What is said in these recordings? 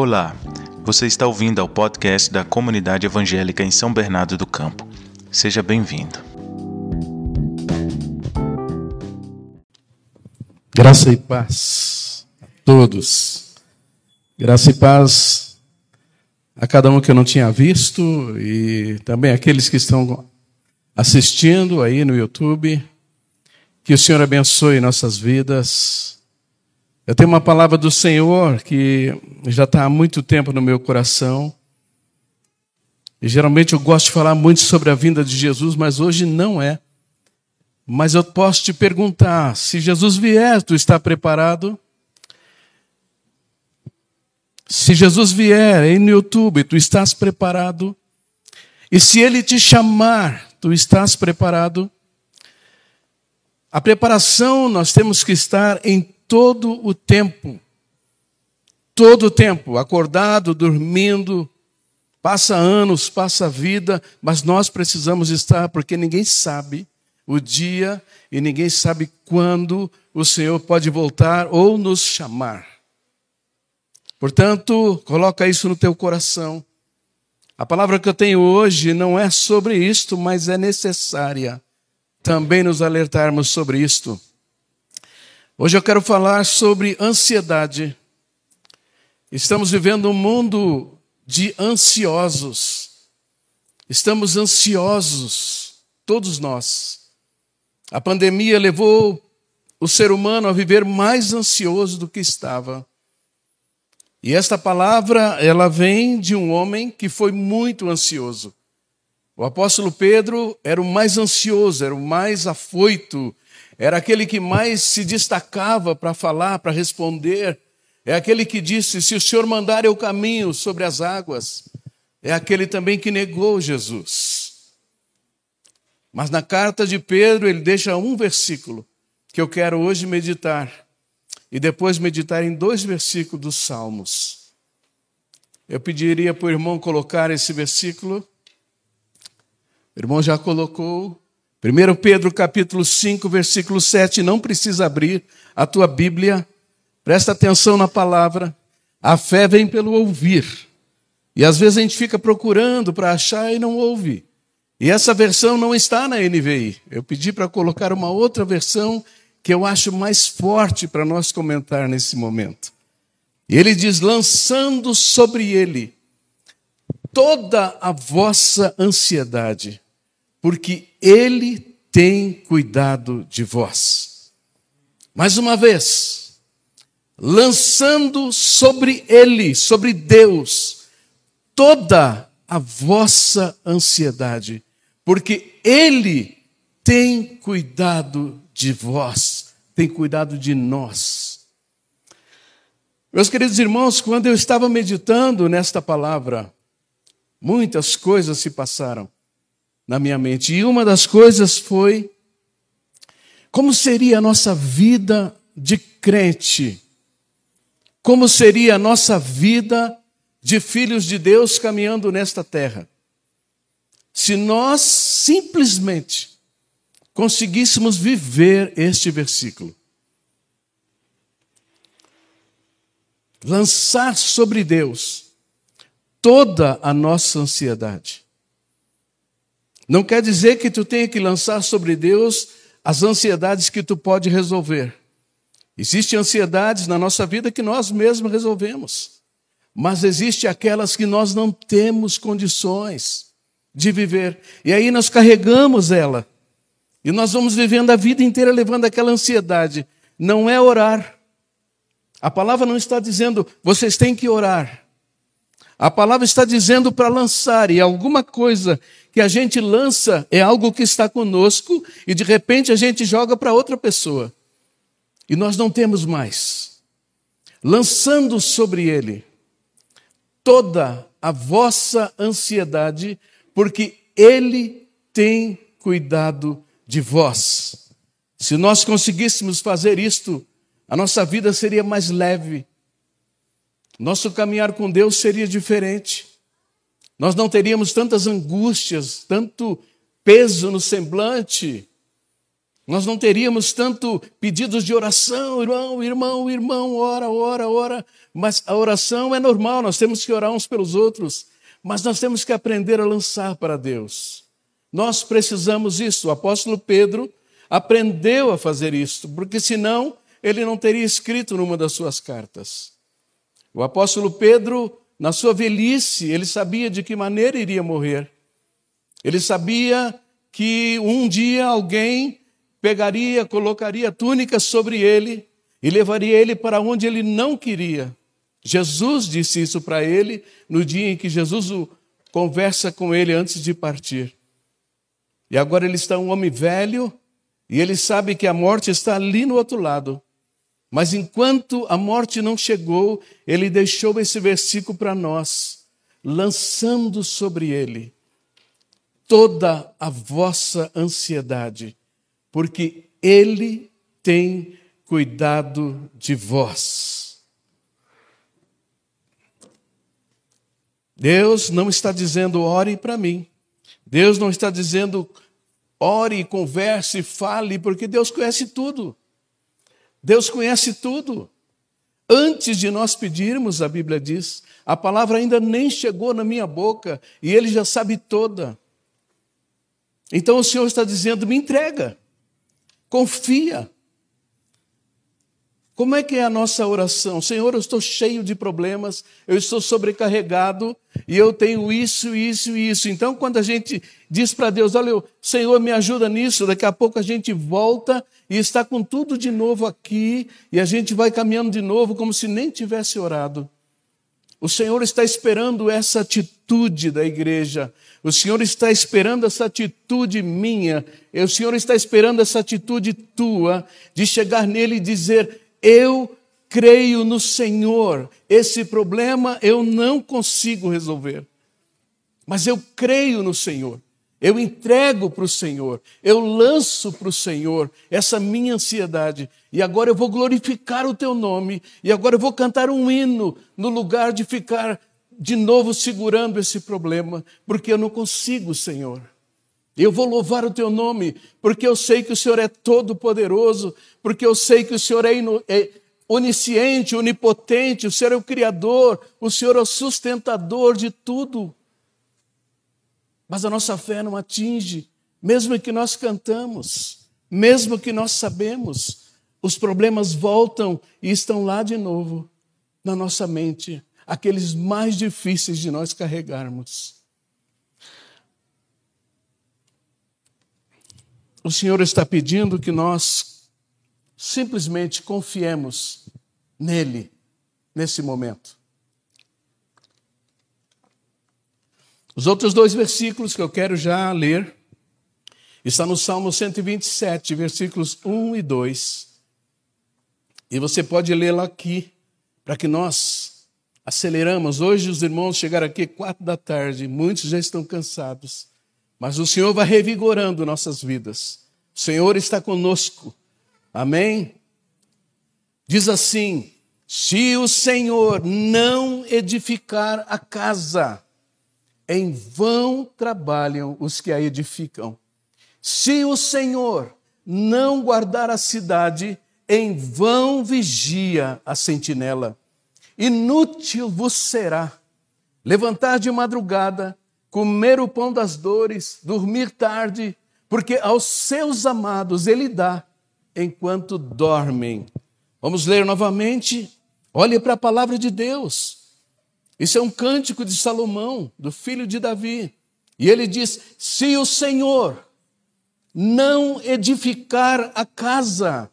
Olá, você está ouvindo ao podcast da Comunidade Evangélica em São Bernardo do Campo. Seja bem-vindo. Graça e paz a todos. Graça e paz a cada um que eu não tinha visto e também aqueles que estão assistindo aí no YouTube. Que o Senhor abençoe nossas vidas. Eu tenho uma palavra do Senhor que já está há muito tempo no meu coração. E geralmente eu gosto de falar muito sobre a vinda de Jesus, mas hoje não é. Mas eu posso te perguntar: se Jesus vier, tu está preparado? Se Jesus vier aí no YouTube, tu estás preparado? E se ele te chamar, tu estás preparado? A preparação nós temos que estar em todo o tempo. Todo o tempo, acordado, dormindo, passa anos, passa vida, mas nós precisamos estar, porque ninguém sabe o dia e ninguém sabe quando o Senhor pode voltar ou nos chamar. Portanto, coloca isso no teu coração. A palavra que eu tenho hoje não é sobre isto, mas é necessária também nos alertarmos sobre isto. Hoje eu quero falar sobre ansiedade. Estamos vivendo um mundo de ansiosos. Estamos ansiosos, todos nós. A pandemia levou o ser humano a viver mais ansioso do que estava. E esta palavra, ela vem de um homem que foi muito ansioso. O apóstolo Pedro era o mais ansioso, era o mais afoito, era aquele que mais se destacava para falar, para responder. É aquele que disse: Se o Senhor mandar eu caminho sobre as águas. É aquele também que negou Jesus. Mas na carta de Pedro, ele deixa um versículo que eu quero hoje meditar e depois meditar em dois versículos dos Salmos. Eu pediria para o irmão colocar esse versículo. O irmão já colocou. 1 Pedro capítulo 5, versículo 7. Não precisa abrir a tua Bíblia. Presta atenção na palavra. A fé vem pelo ouvir. E às vezes a gente fica procurando para achar e não ouve. E essa versão não está na NVI. Eu pedi para colocar uma outra versão que eu acho mais forte para nós comentar nesse momento. Ele diz: lançando sobre ele toda a vossa ansiedade, porque Ele tem cuidado de vós. Mais uma vez, lançando sobre Ele, sobre Deus, toda a vossa ansiedade, porque Ele tem cuidado de vós, tem cuidado de nós. Meus queridos irmãos, quando eu estava meditando nesta palavra, muitas coisas se passaram na minha mente. E uma das coisas foi como seria a nossa vida de crente? Como seria a nossa vida de filhos de Deus caminhando nesta terra? Se nós simplesmente conseguíssemos viver este versículo. Lançar sobre Deus toda a nossa ansiedade. Não quer dizer que tu tenha que lançar sobre Deus as ansiedades que tu pode resolver. Existem ansiedades na nossa vida que nós mesmos resolvemos. Mas existem aquelas que nós não temos condições de viver. E aí nós carregamos ela. E nós vamos vivendo a vida inteira levando aquela ansiedade. Não é orar. A palavra não está dizendo vocês têm que orar. A palavra está dizendo para lançar, e alguma coisa que a gente lança é algo que está conosco e de repente a gente joga para outra pessoa. E nós não temos mais. Lançando sobre ele toda a vossa ansiedade, porque ele tem cuidado de vós. Se nós conseguíssemos fazer isto, a nossa vida seria mais leve, nosso caminhar com Deus seria diferente. Nós não teríamos tantas angústias, tanto peso no semblante. Nós não teríamos tanto pedidos de oração, irmão, irmão, irmão, ora, ora, ora. Mas a oração é normal, nós temos que orar uns pelos outros. Mas nós temos que aprender a lançar para Deus. Nós precisamos isso. O apóstolo Pedro aprendeu a fazer isso, porque senão ele não teria escrito numa das suas cartas. O apóstolo Pedro, na sua velhice, ele sabia de que maneira iria morrer. Ele sabia que um dia alguém pegaria, colocaria túnica sobre ele e levaria ele para onde ele não queria. Jesus disse isso para ele no dia em que Jesus conversa com ele antes de partir. E agora ele está um homem velho e ele sabe que a morte está ali no outro lado. Mas enquanto a morte não chegou, ele deixou esse versículo para nós, lançando sobre ele toda a vossa ansiedade, porque Ele tem cuidado de vós. Deus não está dizendo ore para mim. Deus não está dizendo ore, converse, fale, porque Deus conhece tudo. Deus conhece tudo. Antes de nós pedirmos, a Bíblia diz, a palavra ainda nem chegou na minha boca e Ele já sabe toda. Então o Senhor está dizendo: me entrega. Confia. Como é que é a nossa oração? Senhor, eu estou cheio de problemas, eu estou sobrecarregado e eu tenho isso, isso e isso. Então, quando a gente diz para Deus, olha, Senhor, me ajuda nisso, daqui a pouco a gente volta e está com tudo de novo aqui e a gente vai caminhando de novo como se nem tivesse orado. O Senhor está esperando essa atitude da igreja. O Senhor está esperando essa atitude minha. O Senhor está esperando essa atitude tua de chegar nele e dizer: Eu creio no Senhor. Esse problema eu não consigo resolver. Mas eu creio no Senhor. Eu entrego para o Senhor, eu lanço para o Senhor essa minha ansiedade, e agora eu vou glorificar o teu nome, e agora eu vou cantar um hino no lugar de ficar de novo segurando esse problema, porque eu não consigo, Senhor. Eu vou louvar o teu nome, porque eu sei que o Senhor é todo-poderoso, porque eu sei que o Senhor é, é onisciente, onipotente, o Senhor é o Criador, o Senhor é o sustentador de tudo. Mas a nossa fé não atinge, mesmo que nós cantamos, mesmo que nós sabemos, os problemas voltam e estão lá de novo na nossa mente, aqueles mais difíceis de nós carregarmos. O Senhor está pedindo que nós simplesmente confiemos nele nesse momento. Os outros dois versículos que eu quero já ler está no Salmo 127, versículos 1 e 2. E você pode lê-lo aqui, para que nós aceleramos. Hoje os irmãos chegaram aqui quatro da tarde, muitos já estão cansados, mas o Senhor vai revigorando nossas vidas. O Senhor está conosco. Amém? Diz assim: se o Senhor não edificar a casa, em vão trabalham os que a edificam. Se o Senhor não guardar a cidade, em vão vigia a sentinela. Inútil vos será levantar de madrugada, comer o pão das dores, dormir tarde, porque aos seus amados ele dá enquanto dormem. Vamos ler novamente. Olhe para a palavra de Deus. Isso é um cântico de Salomão, do filho de Davi. E ele diz: Se o Senhor não edificar a casa,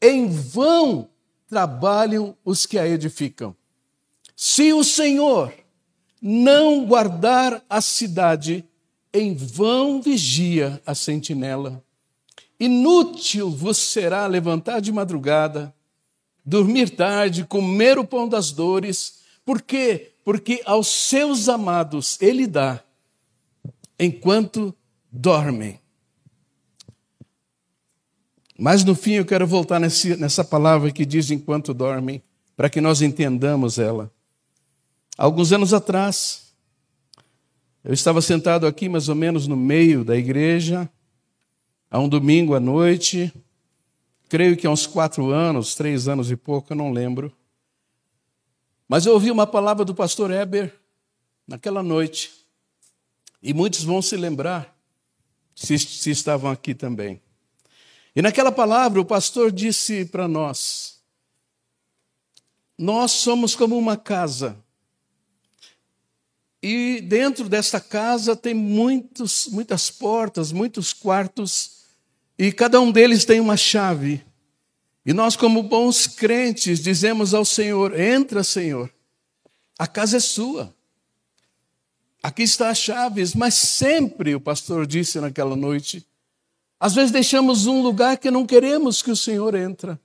em vão trabalham os que a edificam. Se o Senhor não guardar a cidade, em vão vigia a sentinela. Inútil vos será levantar de madrugada, dormir tarde, comer o pão das dores, por quê? Porque aos seus amados ele dá enquanto dormem. Mas no fim eu quero voltar nessa palavra que diz enquanto dormem, para que nós entendamos ela. Alguns anos atrás, eu estava sentado aqui mais ou menos no meio da igreja, a um domingo à noite, creio que há uns quatro anos, três anos e pouco, eu não lembro. Mas eu ouvi uma palavra do pastor Eber naquela noite, e muitos vão se lembrar, se, se estavam aqui também. E naquela palavra o pastor disse para nós: Nós somos como uma casa. E dentro desta casa tem muitos, muitas portas, muitos quartos, e cada um deles tem uma chave. E nós, como bons crentes, dizemos ao Senhor: Entra, Senhor, a casa é sua. Aqui está as chaves, mas sempre, o pastor disse naquela noite, às vezes deixamos um lugar que não queremos que o Senhor entra.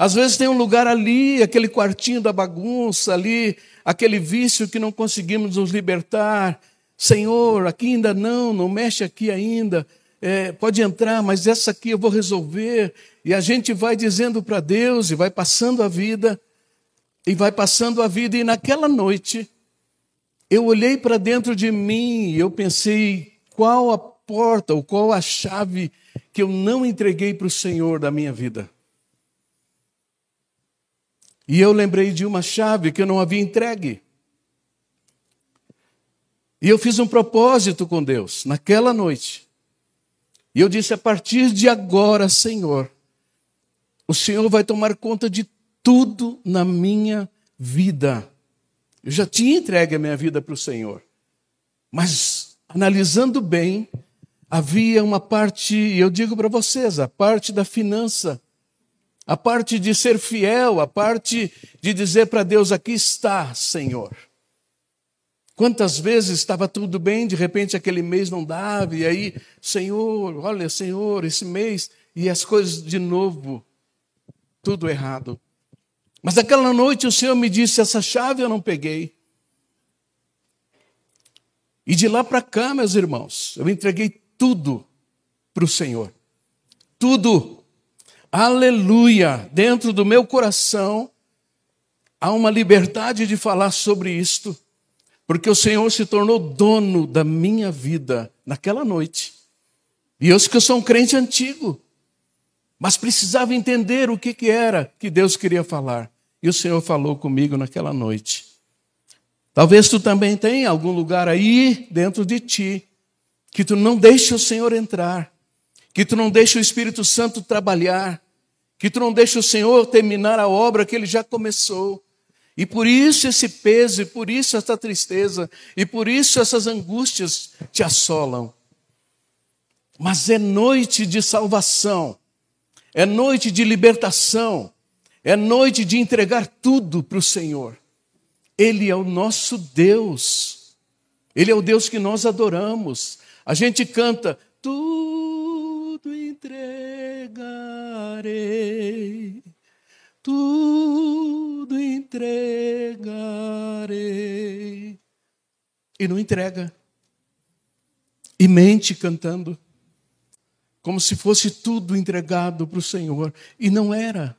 Às vezes tem um lugar ali, aquele quartinho da bagunça, ali, aquele vício que não conseguimos nos libertar. Senhor, aqui ainda não, não mexe aqui ainda. É, pode entrar, mas essa aqui eu vou resolver. E a gente vai dizendo para Deus e vai passando a vida, e vai passando a vida. E naquela noite, eu olhei para dentro de mim e eu pensei: qual a porta ou qual a chave que eu não entreguei para o Senhor da minha vida? E eu lembrei de uma chave que eu não havia entregue. E eu fiz um propósito com Deus naquela noite. E eu disse: a partir de agora, Senhor, o Senhor vai tomar conta de tudo na minha vida. Eu já tinha entregue a minha vida para o Senhor. Mas, analisando bem, havia uma parte, e eu digo para vocês, a parte da finança, a parte de ser fiel, a parte de dizer para Deus: aqui está, Senhor. Quantas vezes estava tudo bem, de repente aquele mês não dava, e aí, Senhor, olha, Senhor, esse mês, e as coisas de novo, tudo errado. Mas aquela noite o Senhor me disse: essa chave eu não peguei. E de lá para cá, meus irmãos, eu entreguei tudo para o Senhor. Tudo. Aleluia! Dentro do meu coração há uma liberdade de falar sobre isto, porque o Senhor se tornou dono da minha vida naquela noite. E eu que eu sou um crente antigo mas precisava entender o que, que era que Deus queria falar. E o Senhor falou comigo naquela noite. Talvez tu também tenha algum lugar aí dentro de ti que tu não deixe o Senhor entrar, que tu não deixe o Espírito Santo trabalhar, que tu não deixe o Senhor terminar a obra que ele já começou. E por isso esse peso, e por isso essa tristeza, e por isso essas angústias te assolam. Mas é noite de salvação é noite de libertação, é noite de entregar tudo para o Senhor. Ele é o nosso Deus, Ele é o Deus que nós adoramos. A gente canta, tudo entregarei, tudo entregarei. E não entrega. E mente cantando como se fosse tudo entregado para o Senhor, e não era.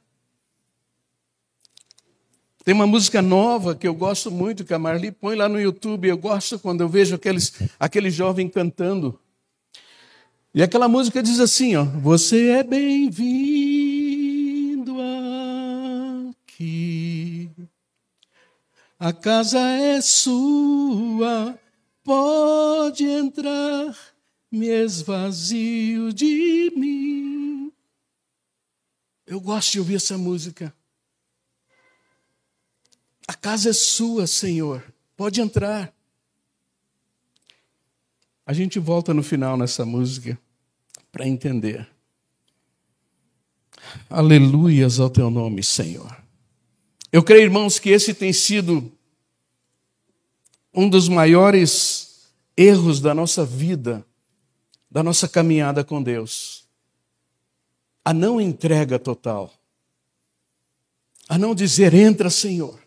Tem uma música nova que eu gosto muito, que a Marli põe lá no YouTube. Eu gosto quando eu vejo aqueles, aquele jovem cantando. E aquela música diz assim: ó, Você é bem-vindo aqui. A casa é sua, pode entrar me esvazio de mim. Eu gosto de ouvir essa música. A casa é sua, Senhor. Pode entrar. A gente volta no final nessa música para entender. Aleluias ao teu nome, Senhor. Eu creio, irmãos, que esse tem sido um dos maiores erros da nossa vida da nossa caminhada com Deus. A não entrega total. A não dizer, entra, Senhor.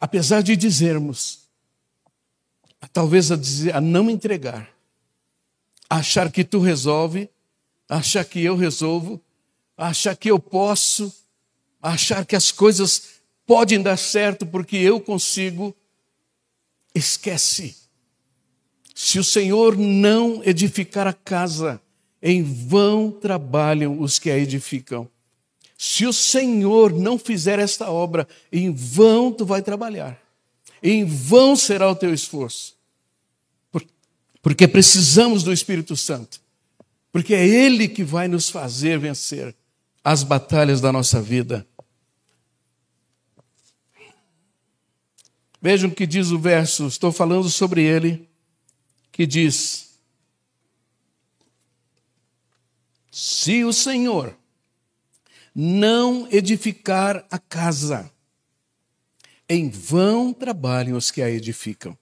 Apesar de dizermos, talvez a, dizer, a não entregar, a achar que tu resolve, a achar que eu resolvo, a achar que eu posso, a achar que as coisas podem dar certo porque eu consigo, esquece se o Senhor não edificar a casa, em vão trabalham os que a edificam. Se o Senhor não fizer esta obra, em vão tu vai trabalhar. Em vão será o teu esforço. Porque precisamos do Espírito Santo. Porque é Ele que vai nos fazer vencer as batalhas da nossa vida. Vejam o que diz o verso, estou falando sobre ele, que diz: Se o Senhor não edificar a casa, em vão trabalham os que a edificam.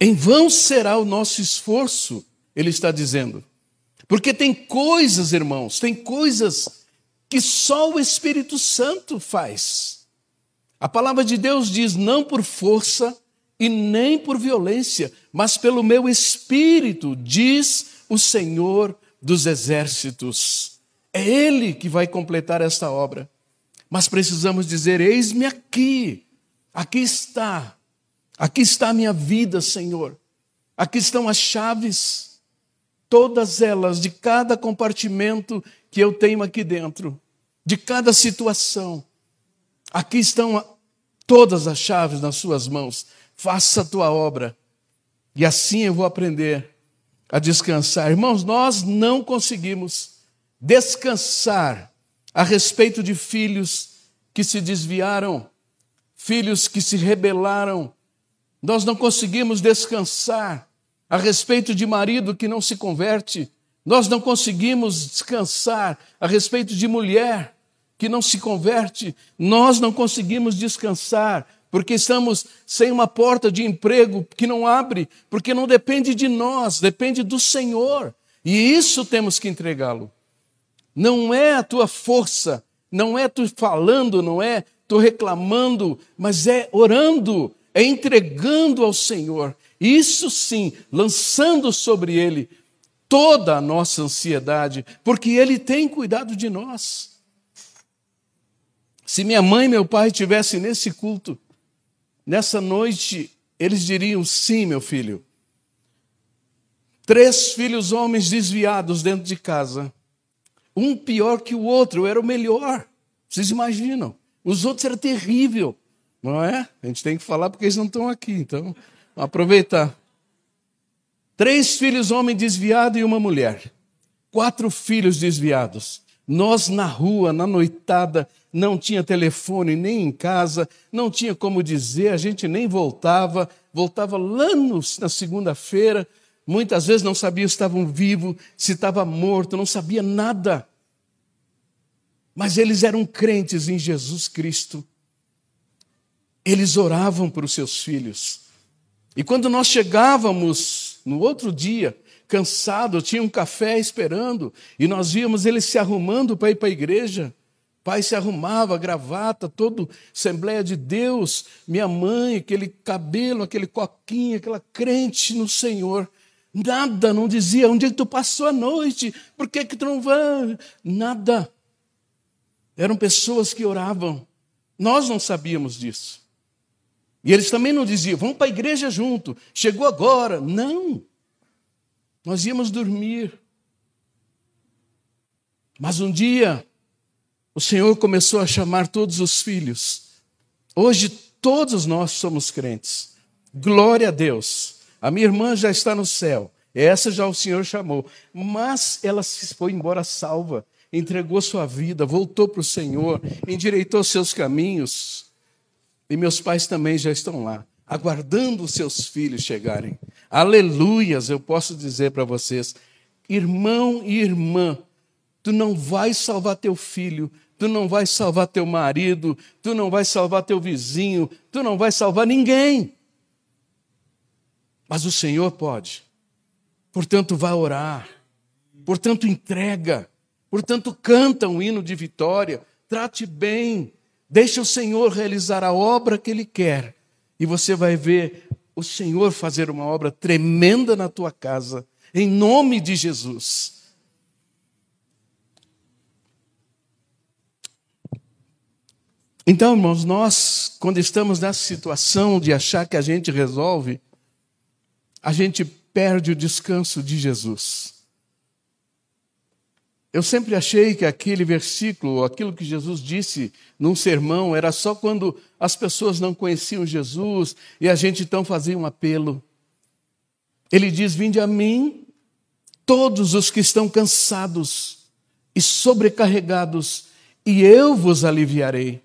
Em vão será o nosso esforço, ele está dizendo. Porque tem coisas, irmãos, tem coisas que só o Espírito Santo faz. A palavra de Deus diz: não por força e nem por violência, mas pelo meu espírito, diz o Senhor dos exércitos. É Ele que vai completar esta obra. Mas precisamos dizer: eis-me aqui, aqui está, aqui está a minha vida, Senhor. Aqui estão as chaves, todas elas, de cada compartimento que eu tenho aqui dentro, de cada situação. Aqui estão todas as chaves nas suas mãos. Faça a tua obra. E assim eu vou aprender a descansar. Irmãos, nós não conseguimos descansar a respeito de filhos que se desviaram, filhos que se rebelaram. Nós não conseguimos descansar a respeito de marido que não se converte. Nós não conseguimos descansar a respeito de mulher que não se converte, nós não conseguimos descansar, porque estamos sem uma porta de emprego que não abre, porque não depende de nós, depende do Senhor. E isso temos que entregá-lo. Não é a tua força, não é tu falando, não é tu reclamando, mas é orando, é entregando ao Senhor. Isso sim, lançando sobre Ele toda a nossa ansiedade, porque Ele tem cuidado de nós. Se minha mãe e meu pai estivessem nesse culto, nessa noite, eles diriam: sim, meu filho. Três filhos homens desviados dentro de casa. Um pior que o outro, era o melhor. Vocês imaginam? Os outros eram terrível, não é? A gente tem que falar porque eles não estão aqui, então aproveitar. Três filhos homens desviados e uma mulher. Quatro filhos desviados. Nós na rua, na noitada, não tinha telefone nem em casa, não tinha como dizer, a gente nem voltava, voltava lá no, na segunda-feira, muitas vezes não sabia se estavam vivos, se estava morto, não sabia nada. Mas eles eram crentes em Jesus Cristo. Eles oravam para os seus filhos. E quando nós chegávamos no outro dia, cansado, tinha um café esperando, e nós víamos eles se arrumando para ir para a igreja, pai se arrumava, gravata, todo Assembleia de Deus, minha mãe, aquele cabelo, aquele coquinho, aquela crente no Senhor. Nada, não dizia onde é que tu passou a noite, por que, que tu não vai? Nada. Eram pessoas que oravam. Nós não sabíamos disso. E eles também não diziam, vamos para a igreja junto, chegou agora. Não. Nós íamos dormir. Mas um dia, o Senhor começou a chamar todos os filhos. Hoje todos nós somos crentes. Glória a Deus. A minha irmã já está no céu. Essa já o Senhor chamou. Mas ela se foi embora salva, entregou sua vida, voltou para o Senhor, endireitou seus caminhos. E meus pais também já estão lá, aguardando os seus filhos chegarem. Aleluias, eu posso dizer para vocês, irmão e irmã, tu não vais salvar teu filho, tu não vais salvar teu marido, tu não vais salvar teu vizinho, tu não vais salvar ninguém. Mas o Senhor pode. Portanto, vá orar. Portanto, entrega. Portanto, canta um hino de vitória. Trate bem. Deixa o Senhor realizar a obra que Ele quer. E você vai ver o Senhor fazer uma obra tremenda na tua casa. Em nome de Jesus. Então, irmãos, nós, quando estamos nessa situação de achar que a gente resolve, a gente perde o descanso de Jesus. Eu sempre achei que aquele versículo, aquilo que Jesus disse num sermão, era só quando as pessoas não conheciam Jesus e a gente então fazia um apelo. Ele diz: Vinde a mim, todos os que estão cansados e sobrecarregados, e eu vos aliviarei.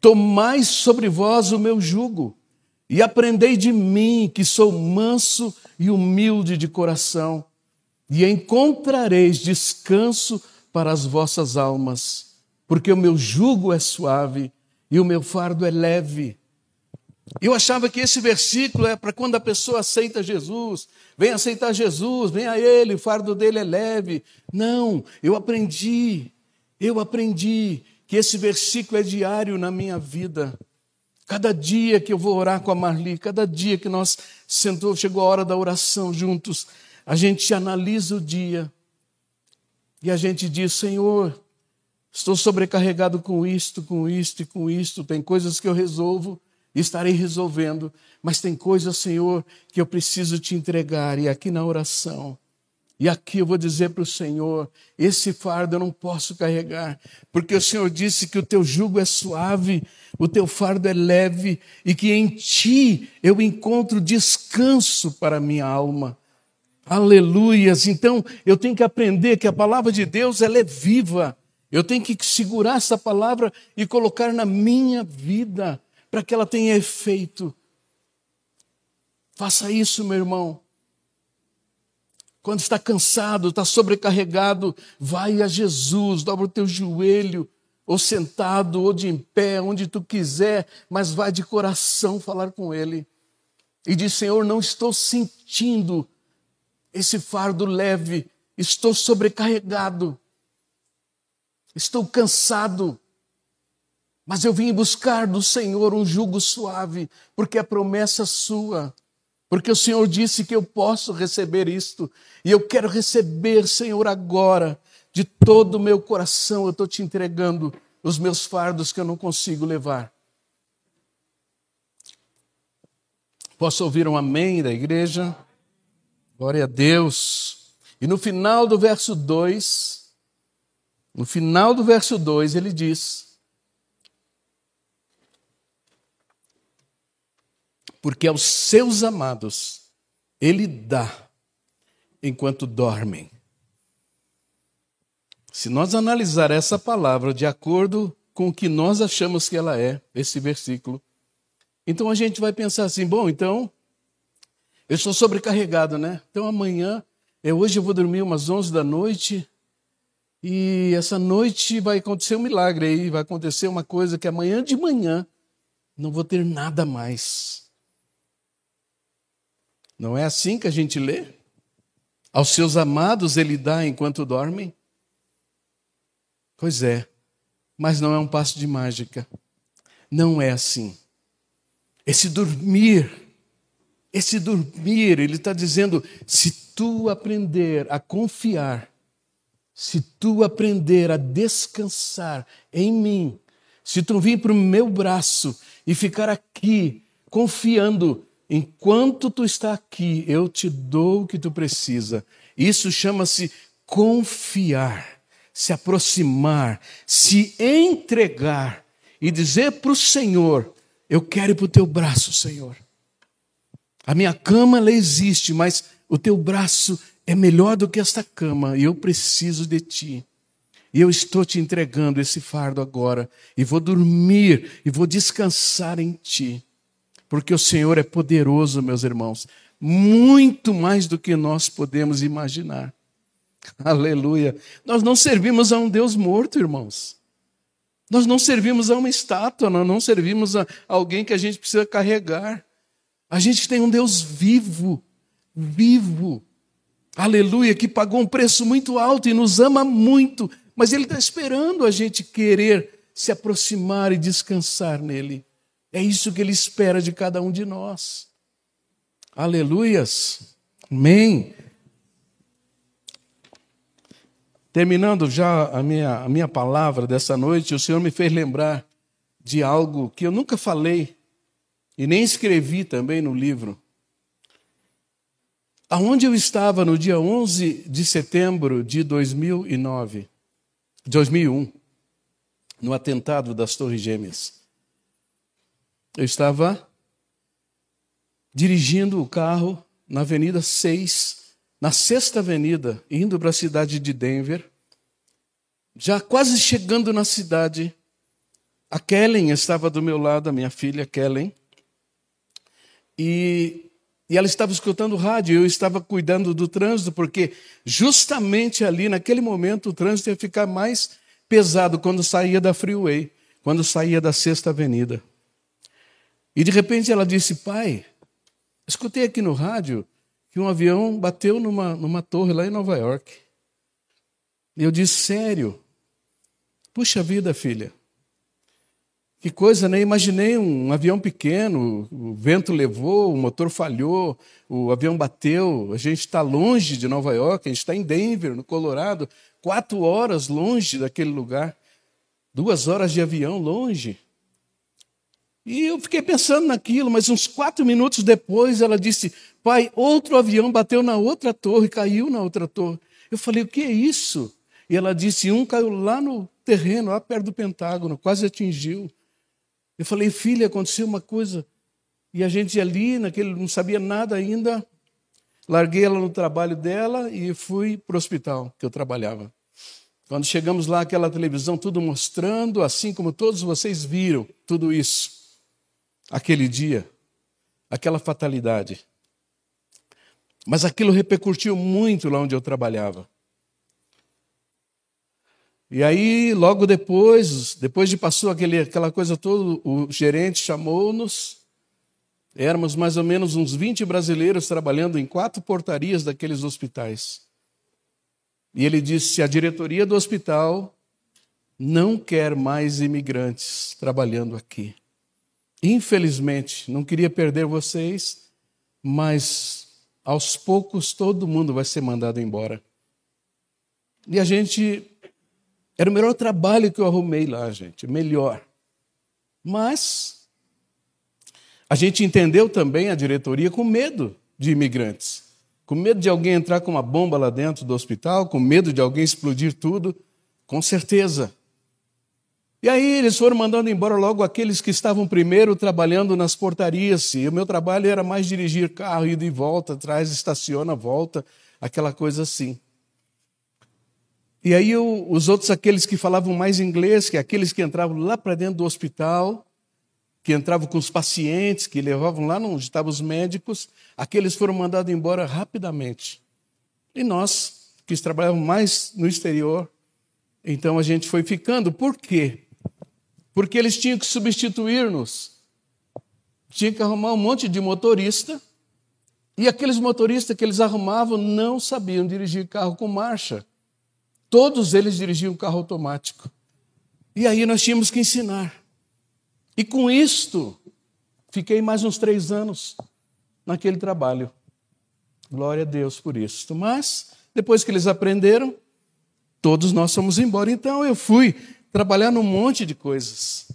Tomai sobre vós o meu jugo e aprendei de mim, que sou manso e humilde de coração e encontrareis descanso para as vossas almas, porque o meu jugo é suave e o meu fardo é leve. Eu achava que esse versículo é para quando a pessoa aceita Jesus, vem aceitar Jesus, vem a Ele, o fardo dele é leve. Não, eu aprendi, eu aprendi que esse versículo é diário na minha vida. Cada dia que eu vou orar com a Marli, cada dia que nós sentou, chegou a hora da oração juntos, a gente analisa o dia e a gente diz: Senhor, estou sobrecarregado com isto, com isto e com isto. Tem coisas que eu resolvo e estarei resolvendo, mas tem coisas, Senhor, que eu preciso te entregar. E aqui na oração, e aqui eu vou dizer para o Senhor: esse fardo eu não posso carregar, porque o Senhor disse que o teu jugo é suave, o teu fardo é leve, e que em ti eu encontro descanso para a minha alma. Aleluias. Então, eu tenho que aprender que a palavra de Deus ela é viva. Eu tenho que segurar essa palavra e colocar na minha vida para que ela tenha efeito. Faça isso, meu irmão. Quando está cansado, está sobrecarregado, vai a Jesus, dobra o teu joelho, ou sentado, ou de em pé, onde tu quiser, mas vai de coração falar com Ele. E diz: Senhor, não estou sentindo esse fardo leve, estou sobrecarregado, estou cansado, mas eu vim buscar do Senhor um jugo suave, porque é promessa sua, porque o Senhor disse que eu posso receber isto, e eu quero receber, Senhor, agora, de todo o meu coração, eu estou te entregando os meus fardos que eu não consigo levar. Posso ouvir um amém da igreja? Glória a Deus. E no final do verso 2, no final do verso 2, ele diz: Porque aos seus amados ele dá enquanto dormem. Se nós analisar essa palavra de acordo com o que nós achamos que ela é, esse versículo, então a gente vai pensar assim: bom, então eu estou sobrecarregado, né? Então amanhã, é, hoje eu vou dormir umas 11 da noite e essa noite vai acontecer um milagre aí, vai acontecer uma coisa que amanhã de manhã não vou ter nada mais. Não é assim que a gente lê? Aos seus amados ele dá enquanto dormem? Pois é, mas não é um passo de mágica. Não é assim. Esse dormir esse dormir, ele está dizendo: se tu aprender a confiar, se tu aprender a descansar em mim, se tu vir para o meu braço e ficar aqui confiando, enquanto tu está aqui, eu te dou o que tu precisa. Isso chama-se confiar, se aproximar, se entregar e dizer para o Senhor: Eu quero ir para o teu braço, Senhor. A minha cama ela existe, mas o teu braço é melhor do que esta cama e eu preciso de ti. E eu estou te entregando esse fardo agora e vou dormir e vou descansar em ti. Porque o Senhor é poderoso, meus irmãos, muito mais do que nós podemos imaginar. Aleluia. Nós não servimos a um Deus morto, irmãos. Nós não servimos a uma estátua, nós não servimos a alguém que a gente precisa carregar. A gente tem um Deus vivo, vivo, aleluia, que pagou um preço muito alto e nos ama muito, mas Ele está esperando a gente querer se aproximar e descansar nele. É isso que Ele espera de cada um de nós. Aleluias. Amém. Terminando já a minha, a minha palavra dessa noite, o Senhor me fez lembrar de algo que eu nunca falei e nem escrevi também no livro. Aonde eu estava no dia 11 de setembro de 2009, 2001, no atentado das Torres Gêmeas. Eu estava dirigindo o carro na Avenida 6, na Sexta Avenida, indo para a cidade de Denver. Já quase chegando na cidade, a Kellen estava do meu lado, a minha filha Kellen, e, e ela estava escutando o rádio, eu estava cuidando do trânsito, porque justamente ali, naquele momento, o trânsito ia ficar mais pesado quando saía da freeway, quando saía da Sexta Avenida. E de repente ela disse: Pai, escutei aqui no rádio que um avião bateu numa, numa torre lá em Nova York. E eu disse: Sério? Puxa vida, filha. Que coisa, né? Imaginei um avião pequeno, o vento levou, o motor falhou, o avião bateu. A gente está longe de Nova York, a gente está em Denver, no Colorado, quatro horas longe daquele lugar, duas horas de avião longe. E eu fiquei pensando naquilo, mas uns quatro minutos depois ela disse: Pai, outro avião bateu na outra torre, caiu na outra torre. Eu falei: O que é isso? E ela disse: Um caiu lá no terreno, lá perto do Pentágono, quase atingiu. Eu falei: Filha, aconteceu uma coisa. E a gente ali, naquele, não sabia nada ainda. Larguei ela no trabalho dela e fui para o hospital que eu trabalhava. Quando chegamos lá, aquela televisão tudo mostrando, assim como todos vocês viram tudo isso aquele dia, aquela fatalidade. Mas aquilo repercutiu muito lá onde eu trabalhava. E aí, logo depois, depois de passou aquele, aquela coisa toda, o gerente chamou-nos. Éramos mais ou menos uns 20 brasileiros trabalhando em quatro portarias daqueles hospitais. E ele disse: a diretoria do hospital não quer mais imigrantes trabalhando aqui. Infelizmente, não queria perder vocês, mas aos poucos todo mundo vai ser mandado embora. E a gente. Era o melhor trabalho que eu arrumei lá, gente, melhor. Mas a gente entendeu também a diretoria com medo de imigrantes, com medo de alguém entrar com uma bomba lá dentro do hospital, com medo de alguém explodir tudo, com certeza. E aí eles foram mandando embora logo aqueles que estavam primeiro trabalhando nas portarias. E o meu trabalho era mais dirigir carro, ir de volta, traz, estaciona, volta, aquela coisa assim. E aí eu, os outros, aqueles que falavam mais inglês, que aqueles que entravam lá para dentro do hospital, que entravam com os pacientes, que levavam lá onde estavam os médicos, aqueles foram mandados embora rapidamente. E nós, que trabalhávamos mais no exterior, então a gente foi ficando. Por quê? Porque eles tinham que substituir-nos. Tinha que arrumar um monte de motorista, e aqueles motoristas que eles arrumavam não sabiam dirigir carro com marcha. Todos eles dirigiam carro automático. E aí nós tínhamos que ensinar. E com isto, fiquei mais uns três anos naquele trabalho. Glória a Deus por isso. Mas, depois que eles aprenderam, todos nós fomos embora. Então eu fui trabalhar num monte de coisas.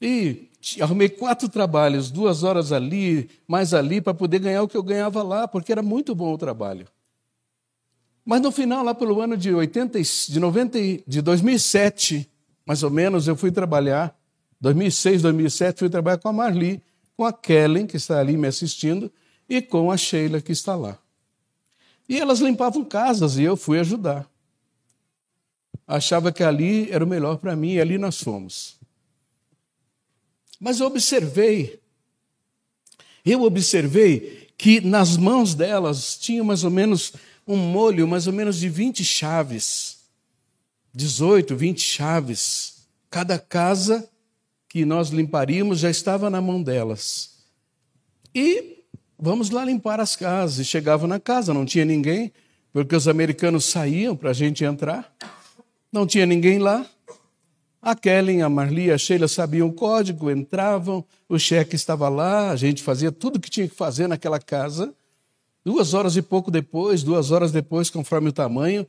E arrumei quatro trabalhos, duas horas ali, mais ali, para poder ganhar o que eu ganhava lá, porque era muito bom o trabalho. Mas no final, lá pelo ano de, 80, de, 90, de 2007, mais ou menos, eu fui trabalhar, 2006, 2007, fui trabalhar com a Marli, com a Kellen, que está ali me assistindo, e com a Sheila, que está lá. E elas limpavam casas e eu fui ajudar achava que ali era o melhor para mim e ali nós fomos. Mas eu observei, eu observei que nas mãos delas tinha mais ou menos um molho, mais ou menos de 20 chaves. 18, 20 chaves. Cada casa que nós limparíamos já estava na mão delas. E vamos lá limpar as casas. E chegava na casa, não tinha ninguém, porque os americanos saíam para a gente entrar. Não tinha ninguém lá. A Kellen, a Marli, a Sheila sabiam o código, entravam, o cheque estava lá, a gente fazia tudo o que tinha que fazer naquela casa. Duas horas e pouco depois, duas horas depois, conforme o tamanho,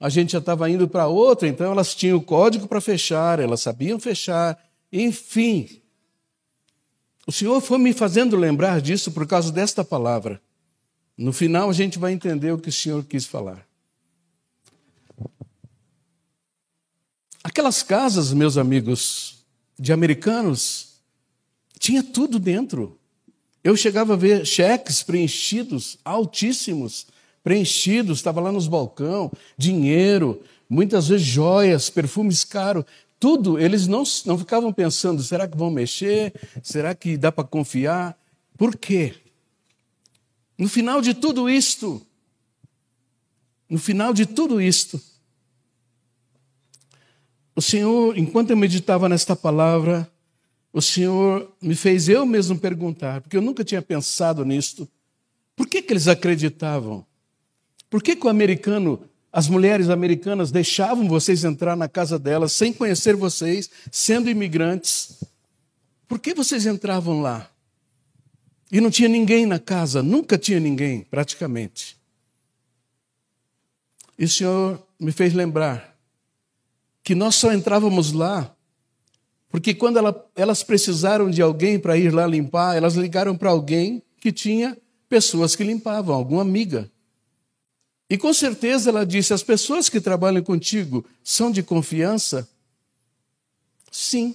a gente já estava indo para outra, então elas tinham o código para fechar, elas sabiam fechar, enfim. O Senhor foi me fazendo lembrar disso por causa desta palavra. No final a gente vai entender o que o Senhor quis falar. Aquelas casas, meus amigos, de americanos, tinha tudo dentro. Eu chegava a ver cheques preenchidos, altíssimos, preenchidos, estava lá nos balcão, dinheiro, muitas vezes joias, perfumes caros, tudo. Eles não, não ficavam pensando: será que vão mexer? Será que dá para confiar? Por quê? No final de tudo isto, no final de tudo isto, o Senhor, enquanto eu meditava nesta palavra, o Senhor me fez eu mesmo perguntar, porque eu nunca tinha pensado nisto. Por que, que eles acreditavam? Por que, que o americano, as mulheres americanas deixavam vocês entrar na casa delas sem conhecer vocês, sendo imigrantes? Por que vocês entravam lá? E não tinha ninguém na casa, nunca tinha ninguém, praticamente. E o Senhor me fez lembrar que nós só entrávamos lá porque quando ela, elas precisaram de alguém para ir lá limpar, elas ligaram para alguém que tinha pessoas que limpavam, alguma amiga. E com certeza ela disse: As pessoas que trabalham contigo são de confiança? Sim,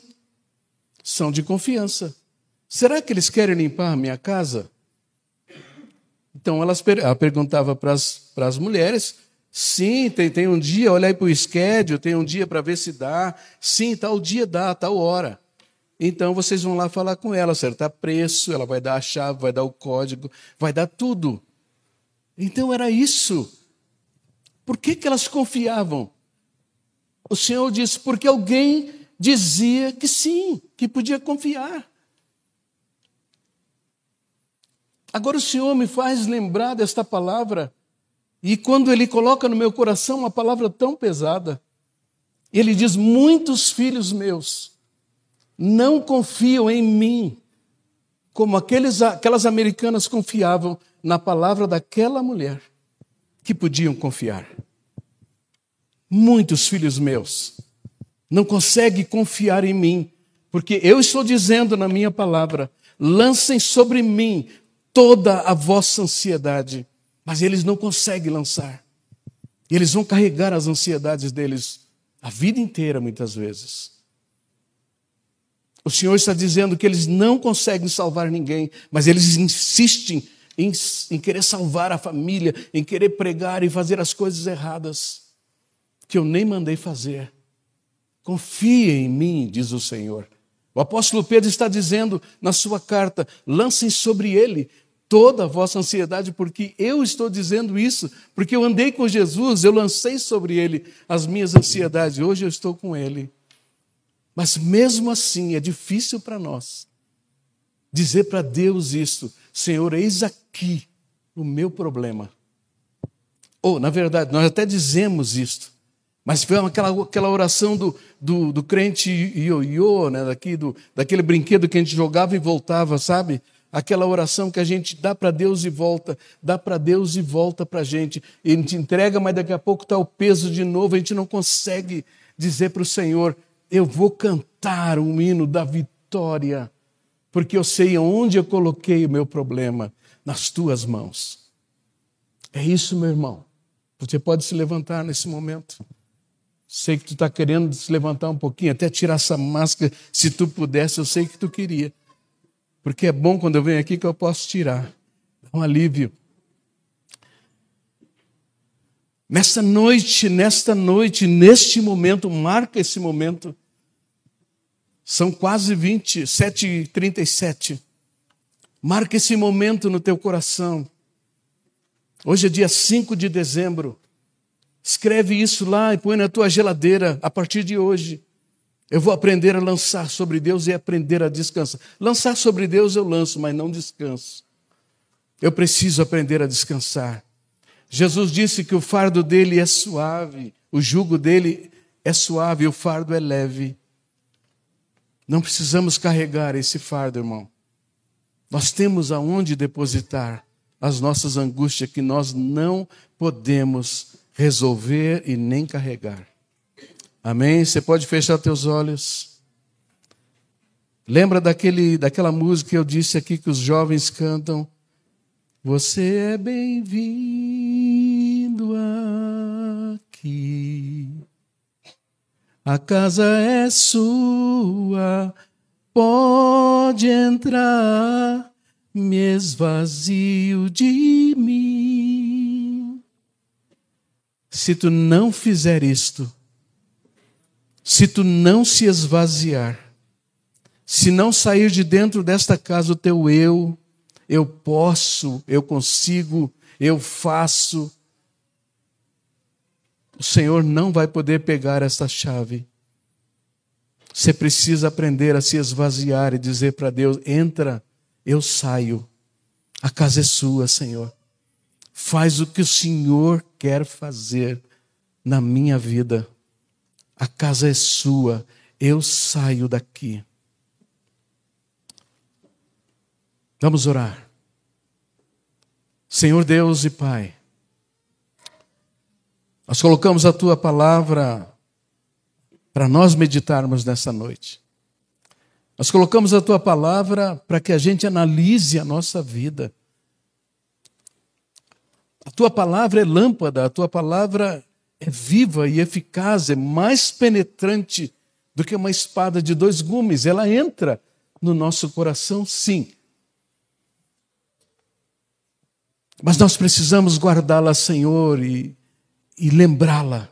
são de confiança. Será que eles querem limpar minha casa? Então ela perguntava para as mulheres: Sim, tem, tem um dia, olha aí para o schedule, tem um dia para ver se dá. Sim, tal dia dá, tal hora. Então vocês vão lá falar com ela, acertar preço, ela vai dar a chave, vai dar o código, vai dar tudo. Então era isso. Por que, que elas confiavam? O Senhor disse, porque alguém dizia que sim, que podia confiar. Agora o Senhor me faz lembrar desta palavra e quando ele coloca no meu coração uma palavra tão pesada, ele diz: Muitos filhos meus não confiam em mim, como aqueles, aquelas americanas confiavam na palavra daquela mulher que podiam confiar. Muitos filhos meus não conseguem confiar em mim, porque eu estou dizendo na minha palavra: lancem sobre mim toda a vossa ansiedade mas eles não conseguem lançar. E eles vão carregar as ansiedades deles a vida inteira, muitas vezes. O Senhor está dizendo que eles não conseguem salvar ninguém, mas eles insistem em, em, querer salvar a família, em querer pregar e fazer as coisas erradas, que eu nem mandei fazer. Confie em mim, diz o Senhor. O apóstolo Pedro está dizendo na sua carta: lancem sobre ele toda a vossa ansiedade, porque eu estou dizendo isso, porque eu andei com Jesus, eu lancei sobre ele as minhas ansiedades, hoje eu estou com ele. Mas mesmo assim é difícil para nós dizer para Deus isso, Senhor, eis aqui o meu problema. Ou, na verdade, nós até dizemos isto, mas foi aquela, aquela oração do, do, do crente ioiô, né, daqui, do, daquele brinquedo que a gente jogava e voltava, sabe? Aquela oração que a gente dá para Deus e volta, dá para Deus e volta para a gente. E a gente entrega, mas daqui a pouco está o peso de novo, a gente não consegue dizer para o Senhor: Eu vou cantar um hino da vitória, porque eu sei onde eu coloquei o meu problema, nas tuas mãos. É isso, meu irmão. Você pode se levantar nesse momento. Sei que tu está querendo se levantar um pouquinho, até tirar essa máscara, se tu pudesse, eu sei que tu queria. Porque é bom quando eu venho aqui que eu posso tirar. Dá um alívio. Nessa noite, nesta noite, neste momento, marca esse momento. São quase 27 e 37. Marca esse momento no teu coração. Hoje é dia 5 de dezembro. Escreve isso lá e põe na tua geladeira a partir de hoje. Eu vou aprender a lançar sobre Deus e aprender a descansar. Lançar sobre Deus eu lanço, mas não descanso. Eu preciso aprender a descansar. Jesus disse que o fardo dele é suave, o jugo dele é suave, o fardo é leve. Não precisamos carregar esse fardo, irmão. Nós temos aonde depositar as nossas angústias que nós não podemos resolver e nem carregar. Amém? Você pode fechar teus olhos. Lembra daquele, daquela música que eu disse aqui que os jovens cantam? Você é bem-vindo aqui. A casa é sua, pode entrar, me esvazio de mim. Se tu não fizer isto, se tu não se esvaziar, se não sair de dentro desta casa o teu eu, eu posso, eu consigo, eu faço. O Senhor não vai poder pegar essa chave. Você precisa aprender a se esvaziar e dizer para Deus: entra, eu saio. A casa é sua, Senhor. Faz o que o Senhor quer fazer na minha vida. A casa é sua, eu saio daqui. Vamos orar. Senhor Deus e Pai, nós colocamos a tua palavra para nós meditarmos nessa noite. Nós colocamos a tua palavra para que a gente analise a nossa vida. A tua palavra é lâmpada, a tua palavra é viva e eficaz, é mais penetrante do que uma espada de dois gumes. Ela entra no nosso coração, sim Mas nós precisamos guardá-la, Senhor, e, e lembrá-la.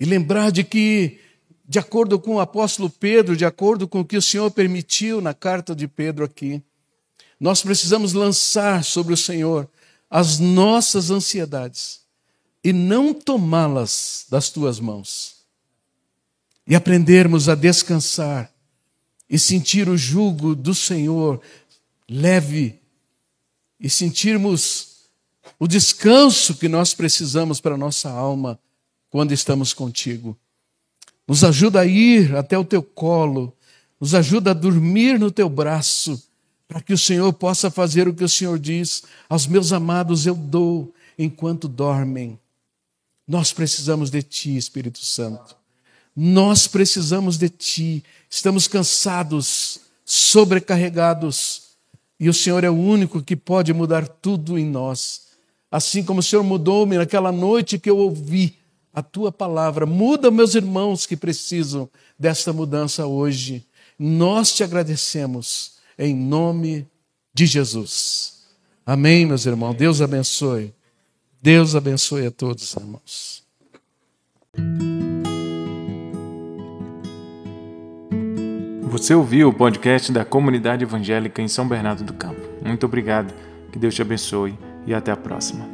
E lembrar de que, de acordo com o apóstolo Pedro, de acordo com o que o Senhor permitiu na carta de Pedro aqui, nós precisamos lançar sobre o Senhor as nossas ansiedades e não tomá-las das tuas mãos. E aprendermos a descansar e sentir o jugo do Senhor leve e sentirmos o descanso que nós precisamos para a nossa alma quando estamos contigo. Nos ajuda a ir até o teu colo, nos ajuda a dormir no teu braço, para que o Senhor possa fazer o que o Senhor diz: aos meus amados eu dou enquanto dormem. Nós precisamos de Ti, Espírito Santo. Nós precisamos de Ti. Estamos cansados, sobrecarregados e o Senhor é o único que pode mudar tudo em nós. Assim como o Senhor mudou-me naquela noite que eu ouvi a tua palavra, muda meus irmãos que precisam desta mudança hoje. Nós te agradecemos em nome de Jesus. Amém, meus irmãos. Deus abençoe. Deus abençoe a todos, irmãos. Você ouviu o podcast da Comunidade Evangélica em São Bernardo do Campo. Muito obrigado, que Deus te abençoe e até a próxima.